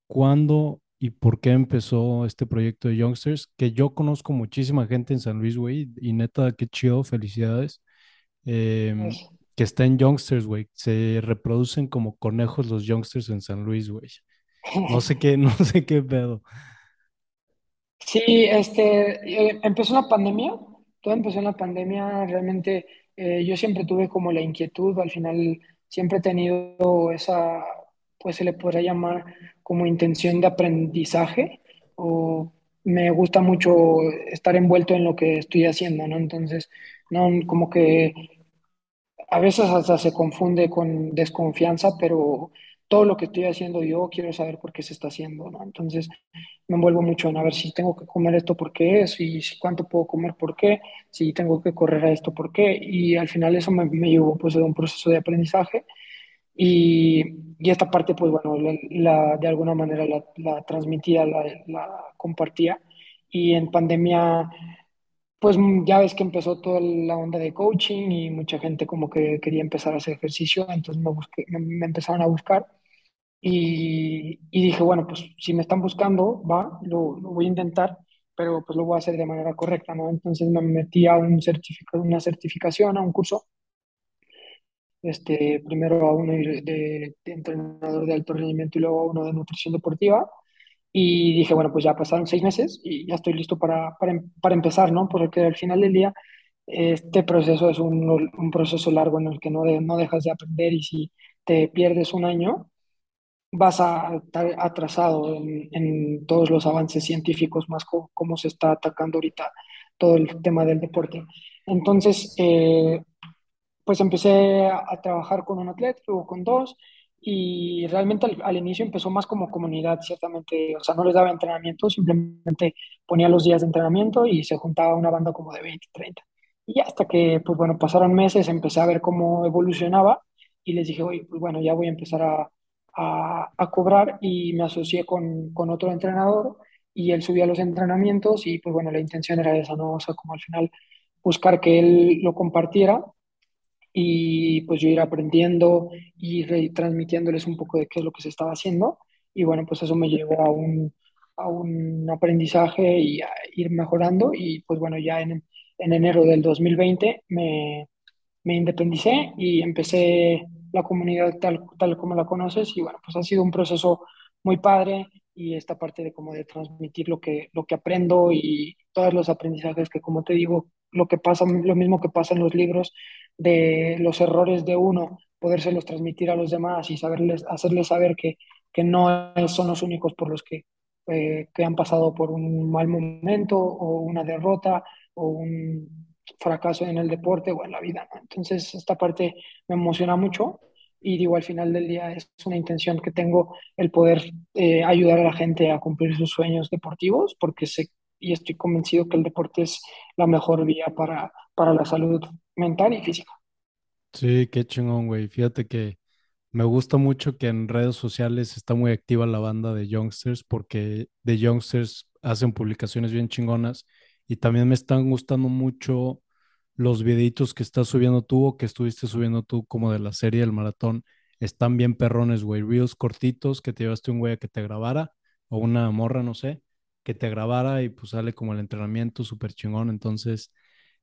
cuándo y por qué empezó este proyecto de Youngsters? Que yo conozco muchísima gente en San Luis, güey, y neta, qué chido, felicidades. Eh, que está en Youngsters, güey. Se reproducen como conejos los Youngsters en San Luis, güey. No sé qué, no sé qué pedo. Sí, este, eh, empezó la pandemia, todo empezó en la pandemia, realmente eh, yo siempre tuve como la inquietud, al final siempre he tenido esa, pues se le podría llamar como intención de aprendizaje o me gusta mucho estar envuelto en lo que estoy haciendo, ¿no? Entonces, no, como que a veces hasta se confunde con desconfianza, pero todo lo que estoy haciendo yo quiero saber por qué se está haciendo, ¿no? Entonces me envuelvo mucho en a ver si tengo que comer esto, por qué es, y si cuánto puedo comer, por qué, si tengo que correr a esto, por qué, y al final eso me, me llevó pues a un proceso de aprendizaje. Y, y esta parte pues bueno, la, la- de alguna manera la, la transmitía, la, compartía. Y en pandemia pues ya ves que empezó toda la onda de coaching y mucha gente como que quería empezar a hacer ejercicio, entonces me, busqué, me, me empezaron a buscar y, y dije, bueno, pues si me están buscando, va, lo, lo voy a intentar, pero pues lo voy a hacer de manera correcta, ¿no? Entonces me metí a un certifica, una certificación, a un curso, este, primero a uno de, de entrenador de alto rendimiento y luego a uno de nutrición deportiva. Y dije, bueno, pues ya pasaron seis meses y ya estoy listo para, para, em- para empezar, ¿no? Porque al final del día este proceso es un, un proceso largo en el que no, de- no dejas de aprender y si te pierdes un año, vas a estar atrasado en, en todos los avances científicos, más co- cómo se está atacando ahorita todo el tema del deporte. Entonces, eh, pues empecé a trabajar con un atleta, luego con dos, y realmente al, al inicio empezó más como comunidad, ciertamente, o sea, no les daba entrenamiento, simplemente ponía los días de entrenamiento y se juntaba una banda como de 20 30 Y hasta que, pues bueno, pasaron meses, empecé a ver cómo evolucionaba y les dije, oye, pues bueno, ya voy a empezar a, a, a cobrar y me asocié con, con otro entrenador y él subía los entrenamientos y pues bueno, la intención era esa, ¿no? O sea, como al final buscar que él lo compartiera y pues yo ir aprendiendo y retransmitiéndoles un poco de qué es lo que se estaba haciendo. Y bueno, pues eso me llevó a un, a un aprendizaje y a ir mejorando. Y pues bueno, ya en, en enero del 2020 me, me independicé y empecé la comunidad tal, tal como la conoces. Y bueno, pues ha sido un proceso muy padre y esta parte de como de transmitir lo que, lo que aprendo y todos los aprendizajes que como te digo, lo que pasa, lo mismo que pasa en los libros de los errores de uno, podérselos transmitir a los demás y saberles, hacerles saber que, que no son los únicos por los que, eh, que han pasado por un mal momento o una derrota o un fracaso en el deporte o en la vida, ¿no? Entonces, esta parte me emociona mucho y digo, al final del día es una intención que tengo el poder eh, ayudar a la gente a cumplir sus sueños deportivos porque sé y estoy convencido que el deporte es la mejor vía para, para la salud mental y física. Sí, qué chingón, güey. Fíjate que me gusta mucho que en redes sociales está muy activa la banda de Youngsters porque de Youngsters hacen publicaciones bien chingonas y también me están gustando mucho los videitos que estás subiendo tú o que estuviste subiendo tú como de la serie del maratón. Están bien perrones, güey. Reels cortitos que te llevaste un güey a que te grabara o una morra, no sé, que te grabara y pues sale como el entrenamiento súper chingón. Entonces,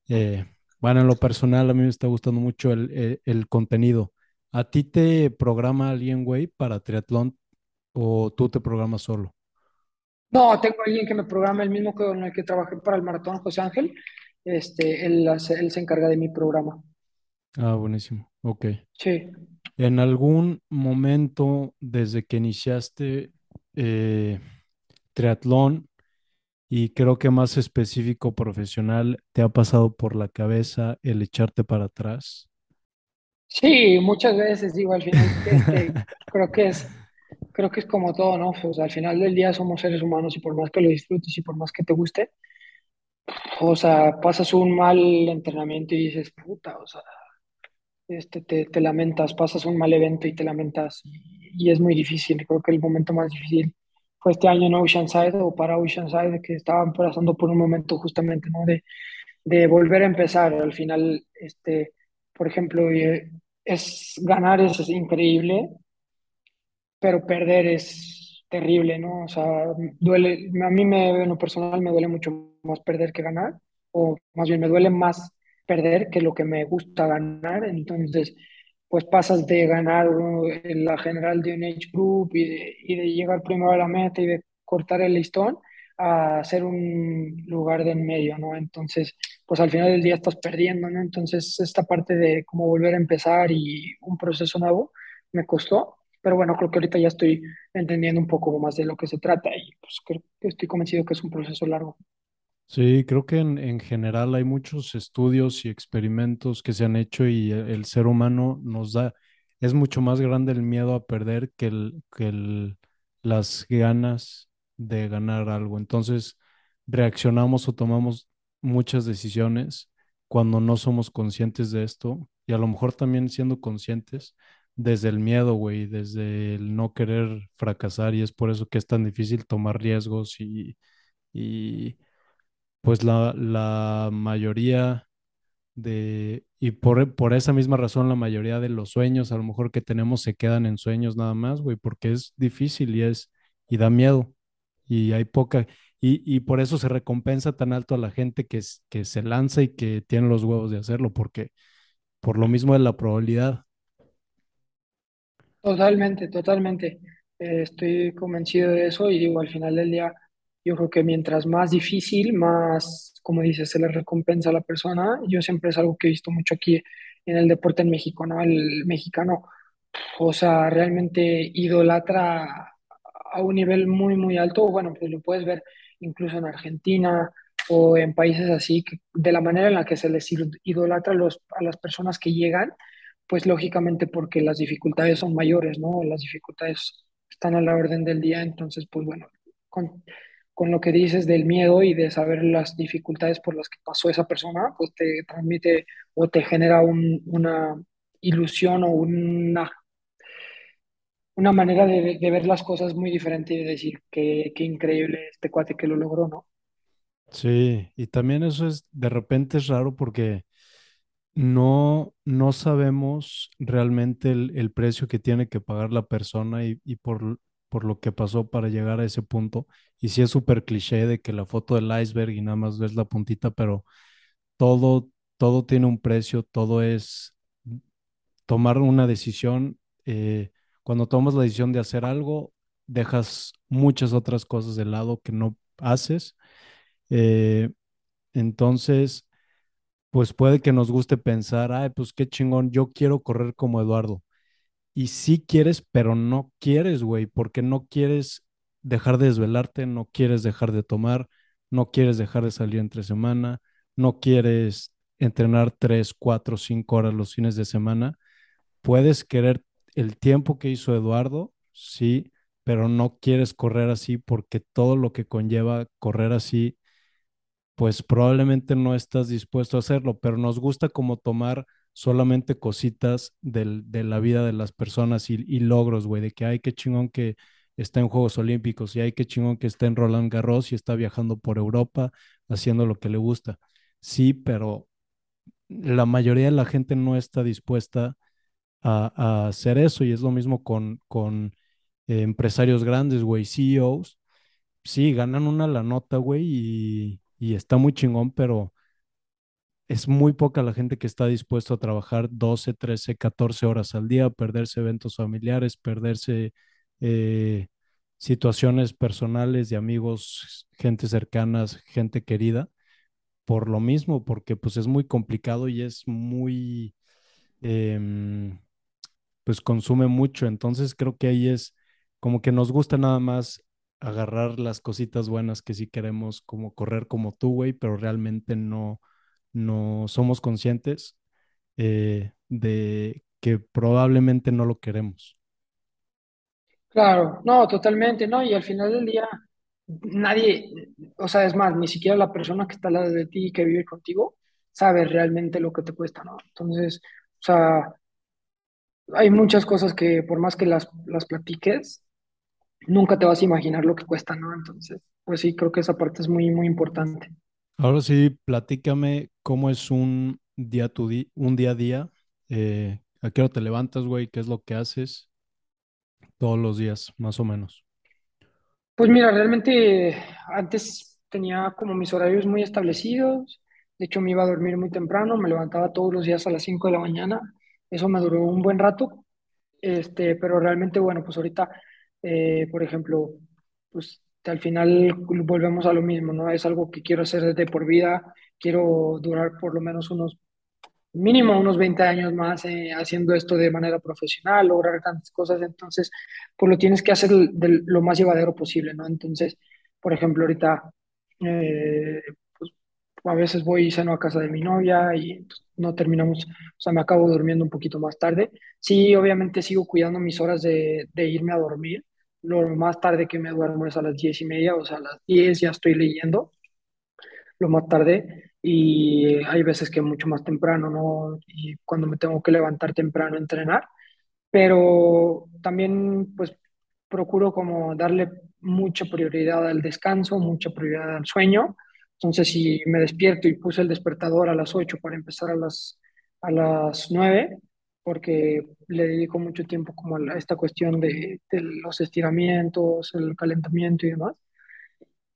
eh, bueno, en lo personal a mí me está gustando mucho el, el- el contenido. ¿A ti te programa alguien, güey, para triatlón o tú te programas solo? No, tengo alguien que me programa el mismo con el que trabajé para el maratón, José Ángel. Este, él, se encarga de mi programa. Ah, buenísimo. Ok. Sí. ¿En algún momento desde que iniciaste eh, triatlón y creo que más específico profesional, te ha pasado por la cabeza el echarte para atrás? Sí, muchas veces digo, al final, este, creo que es, creo que es como todo, ¿no? Pues al final del día somos seres humanos y por más que lo disfrutes y por más que te guste, o sea, pasas un mal entrenamiento y dices, puta, o sea, este, te, te lamentas, pasas un mal evento y te lamentas y, es muy difícil. Creo que el momento más difícil fue este año en Oceanside o para Oceanside, que estaban pasando por un momento justamente, ¿no? De, de volver a empezar. Al final, este, por ejemplo, eh, es ganar es increíble, pero perder es terrible, ¿no? O sea, duele, a mí me, en lo personal me duele mucho más perder que ganar, o más bien me duele más perder que lo que me gusta ganar, entonces, pues pasas de ganar uh, la general de un age group y de, y de llegar primero a la meta y de cortar el listón a ser un lugar de en medio, ¿no? Entonces, pues al final del día estás perdiendo, ¿no? Entonces, esta parte de cómo volver a empezar y un proceso nuevo me costó, pero bueno, creo que ahorita ya estoy entendiendo un poco más de lo que se trata y pues creo que estoy convencido que es un proceso largo. Sí, creo que en, en general hay muchos estudios y experimentos que se han hecho y e- el ser humano nos da, es mucho más grande el miedo a perder que, el, que el- las ganas de ganar algo. Entonces, reaccionamos o tomamos muchas decisiones cuando no somos conscientes de esto y a lo mejor también siendo conscientes desde el miedo, güey, desde el no querer fracasar y es por eso que es tan difícil tomar riesgos y... y pues la, la mayoría de, y por, por esa misma razón la mayoría de los sueños a lo mejor que tenemos se quedan en sueños nada más, güey, porque es difícil y es, y da miedo, y hay poca, y, y por eso se recompensa tan alto a la gente que, que se lanza y que tiene los huevos de hacerlo, porque por lo mismo de la probabilidad. Totalmente, totalmente. Eh, estoy convencido de eso y digo, al final del día, yo creo que mientras más difícil, más, como dices, se le recompensa a la persona. Yo siempre es algo que he visto mucho aquí en el deporte en México, ¿no? El mexicano, o sea, realmente idolatra a un nivel muy, muy alto. Bueno, pues lo puedes ver incluso en Argentina o en países así, que de la manera en la que se les idolatra los, a las personas que llegan pues lógicamente porque las dificultades son mayores, ¿no? Las dificultades están a la orden del día, entonces, pues bueno, con, con lo que dices del miedo y de saber las dificultades por las que pasó esa persona, pues te transmite o te genera un, una ilusión o una, una manera de, ver las cosas muy diferente y de decir que, qué increíble este cuate que lo logró, ¿no? Sí, y también eso es, de repente es raro porque no, no sabemos realmente el, el precio que tiene que pagar la persona y, y por, por lo que pasó para llegar a ese punto. Y sí es súper cliché de que la foto del iceberg y nada más ves la puntita, pero todo, todo tiene un precio, todo es tomar una decisión. eh, cuando tomas la decisión de hacer algo, dejas muchas otras cosas de lado que no haces. eh, entonces pues puede que nos guste pensar, ay, pues qué chingón, yo quiero correr como Eduardo. Y sí quieres, pero no quieres, güey, porque no quieres dejar de desvelarte, no quieres dejar de tomar, no quieres dejar de salir entre semana, no quieres entrenar tres, cuatro, cinco horas los fines de semana. Puedes querer el tiempo que hizo Eduardo, sí, pero no quieres correr así porque todo lo que conlleva correr así pues probablemente no estás dispuesto a hacerlo, pero nos gusta como tomar solamente cositas del, de la vida de las personas y, logros, güey, de que hay que chingón que está en Juegos Olímpicos y hay que chingón que está en Roland Garros y está viajando por Europa haciendo lo que le gusta. Sí, pero la mayoría de la gente no está dispuesta a, a hacer eso y es lo mismo con, con empresarios grandes, güey, CEOs sí, ganan una la nota, güey, y, y está muy chingón, pero es muy poca la gente que está dispuesto a trabajar 12, 13, 14 horas al día, perderse eventos familiares, perderse eh, situaciones personales de amigos, gente cercanas, gente querida, por lo mismo, porque pues es muy complicado y es muy, em, pues consume mucho. Entonces creo que ahí es como que nos gusta nada más agarrar las cositas buenas que sí queremos, como correr como tú, güey, pero realmente no, no somos conscientes eh, de que probablemente no lo queremos. Claro, no, totalmente, ¿no? Y al final del día, nadie, o sea, es más, ni siquiera la persona que está al lado de ti y que vive contigo sabe realmente lo que te cuesta, ¿no? Entonces, o sea, hay muchas cosas que por más que las, las platiques, nunca te vas a imaginar lo que cuesta, ¿no? Entonces, pues sí, creo que esa parte es muy, muy importante. Ahora sí, platícame cómo es un día, tu di- un día a día, eh, a qué hora te levantas, güey, qué es lo que haces todos los días, más o menos. Pues mira, realmente antes tenía como mis horarios muy establecidos. De hecho, me iba a dormir muy temprano, me levantaba todos los días a las 5 de la mañana. Eso me duró un buen rato. Este, pero realmente, bueno, pues ahorita, eh, por ejemplo, pues al final volvemos a lo mismo, ¿no? Es algo que quiero hacer de por vida. Quiero durar por lo menos unos mínimo unos 20 años más eh, haciendo esto de manera profesional, lograr tantas cosas, entonces, pues lo tienes que hacer de lo más llevadero posible, ¿no? Entonces, por ejemplo, ahorita, eh, a veces voy y ceno a casa de mi novia y no terminamos, o sea, me acabo durmiendo un poquito más tarde. Sí, obviamente sigo cuidando mis horas de, de irme a dormir. Lo más tarde que me duermo es a las diez y media, o sea, a las 10 ya estoy leyendo, lo más tarde. Y hay veces que mucho más temprano, ¿no? Y cuando me tengo que levantar temprano a entrenar pero también pues procuro como darle mucha prioridad al descanso, mucha prioridad al sueño. Entonces, si me despierto y puse el despertador a las 8 para empezar a las, a las 9, porque le dedico mucho tiempo como a esta cuestión de, los estiramientos, el calentamiento y demás.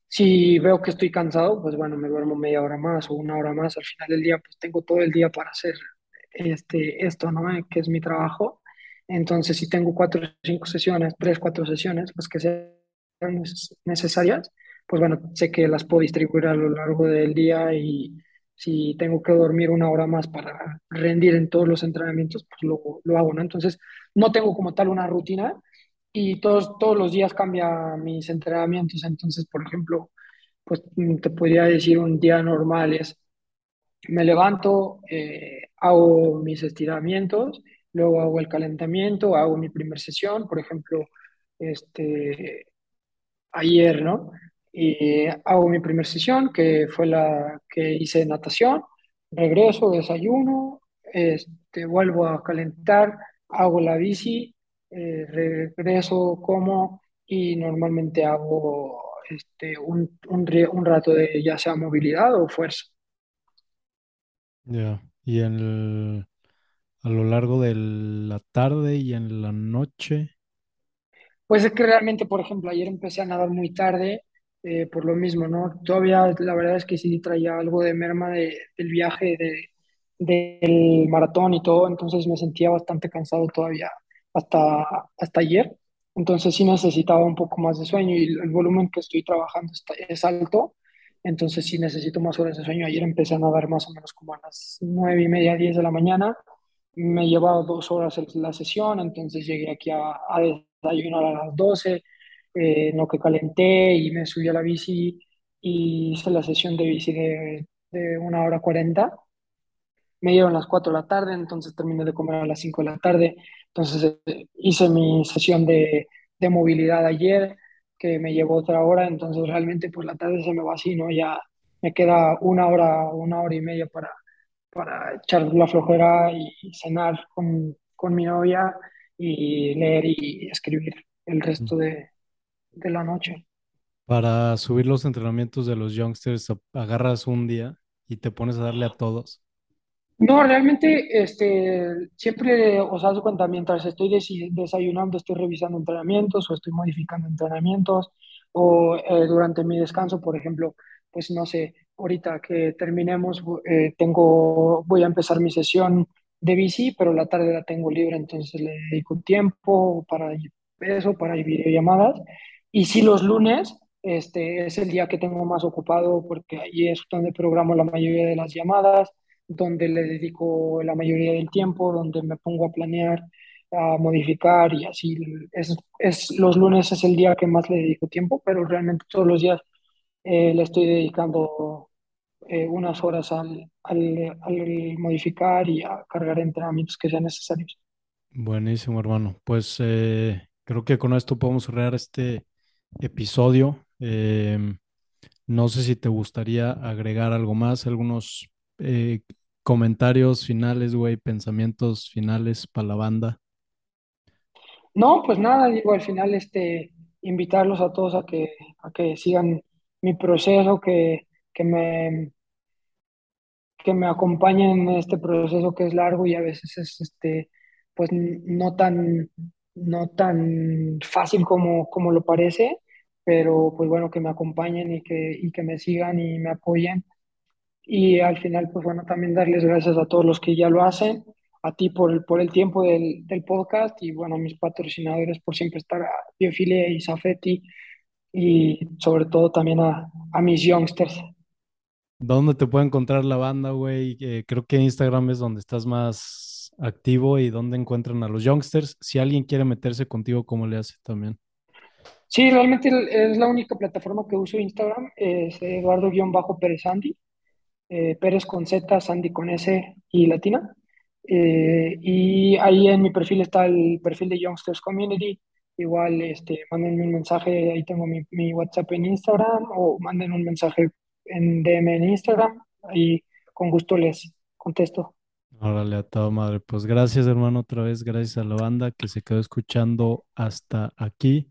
Si veo que estoy cansado, pues bueno, me duermo media hora más o una hora más. Al final del día, pues tengo todo el día para hacer este, esto, ¿no? Eh, Que es mi trabajo. Entonces, si tengo cuatro cinco sesiones, tres, cuatro sesiones, las que sean neces- necesarias, pues bueno, sé que las puedo distribuir a lo largo del día y si tengo que dormir una hora más para rendir en todos los entrenamientos, pues lo, lo hago, ¿no? Entonces, no tengo como tal una rutina y todos, todos los días cambia mis entrenamientos. Entonces, por ejemplo, pues te podría decir un día normal es, me levanto, eh, hago mis estiramientos, luego hago el calentamiento, hago mi primer sesión, por ejemplo, este, ayer, ¿no? Y hago mi primera sesión, que fue la que hice natación, regreso, desayuno, este, vuelvo a calentar, hago la bici, eh, regreso, como y normalmente hago este, un, un, un rato de ya sea movilidad o fuerza. Ya. Y en el- a lo largo de la tarde y en la noche. Pues es que realmente, por ejemplo, ayer empecé a nadar muy tarde, eh, por lo mismo, ¿no? Todavía la verdad es que sí traía algo de merma de, del viaje, de, del maratón y todo, entonces me sentía bastante cansado todavía hasta, hasta ayer. Entonces sí necesitaba un poco más de sueño y el volumen que estoy trabajando está, es alto, entonces sí necesito más horas de sueño. Ayer empecé a nadar más o menos como a las nueve y media, diez de la mañana. Me llevaba dos horas la sesión, entonces llegué aquí a, a desayunar a las 12, eh, en lo que calenté y me subí a la bici y hice la sesión de bici de, de una hora cuarenta. Me dieron las 4 de la tarde, entonces terminé de comer a las 5 de la tarde. Entonces eh, hice mi sesión de, de movilidad ayer, que me llevó otra hora, entonces realmente pues la tarde se me va así, ¿no? Ya me queda una hora, una hora y media para, para echar la flojera y cenar con, con mi novia y leer y escribir el resto de, de la noche. Para subir los entrenamientos de los youngsters, agarras un día y te pones a darle a todos. No, realmente, este, siempre, os das cuenta, mientras estoy desi- desayunando, estoy revisando entrenamientos o estoy modificando entrenamientos, o eh, durante mi descanso, por ejemplo, pues no sé, ahorita que terminemos, eh, tengo, voy a empezar mi sesión de bici, pero la tarde la tengo libre, entonces le dedico tiempo para eso, para videollamadas. Y si los lunes, este, es el día que tengo más ocupado porque ahí es donde programo la mayoría de las llamadas donde le dedico la mayoría del tiempo, donde me pongo a planear, a modificar y así. Es, es, los lunes es el día que más le dedico tiempo, pero realmente todos los días eh, le estoy dedicando eh, unas horas al, al, al modificar y a cargar entrenamientos que sean necesarios. Buenísimo, hermano. Pues eh, creo que con esto podemos cerrar este episodio. Em, no sé si te gustaría agregar algo más, algunos eh, comentarios finales, güey, pensamientos finales para la banda. No, pues nada, digo, al final este, invitarlos a todos a que, a que sigan mi proceso, que, que me, que me acompañen en este proceso que es largo y a veces es este, pues no tan, no tan fácil como, como lo parece, pero pues bueno, que me acompañen y que, y que me sigan y me apoyen. Y al final, pues bueno, también darles gracias a todos los que ya lo hacen, a ti por el, por el tiempo del, del podcast y bueno, a mis patrocinadores por siempre estar, a Biofilia y Safety y sobre todo también a, a mis youngsters. ¿Dónde te puede encontrar la banda, güey? Eh, creo que Instagram es donde estás más activo y donde encuentran a los youngsters. Si alguien quiere meterse contigo, ¿cómo le hace también? Sí, realmente es la única plataforma que uso Instagram, es Eduardo-Pérez Sandy, eh, Pérez con Z, Sandy con S y latina. Eh, y ahí en mi perfil está el perfil de Youngsters Community. Igual, este, mándenme un mensaje, ahí tengo mi, mi WhatsApp en Instagram o manden un mensaje en DM en Instagram. Ahí con gusto les contesto. Órale, a toda madre. Pues gracias, hermano, otra vez. Gracias a la banda que se quedó escuchando hasta aquí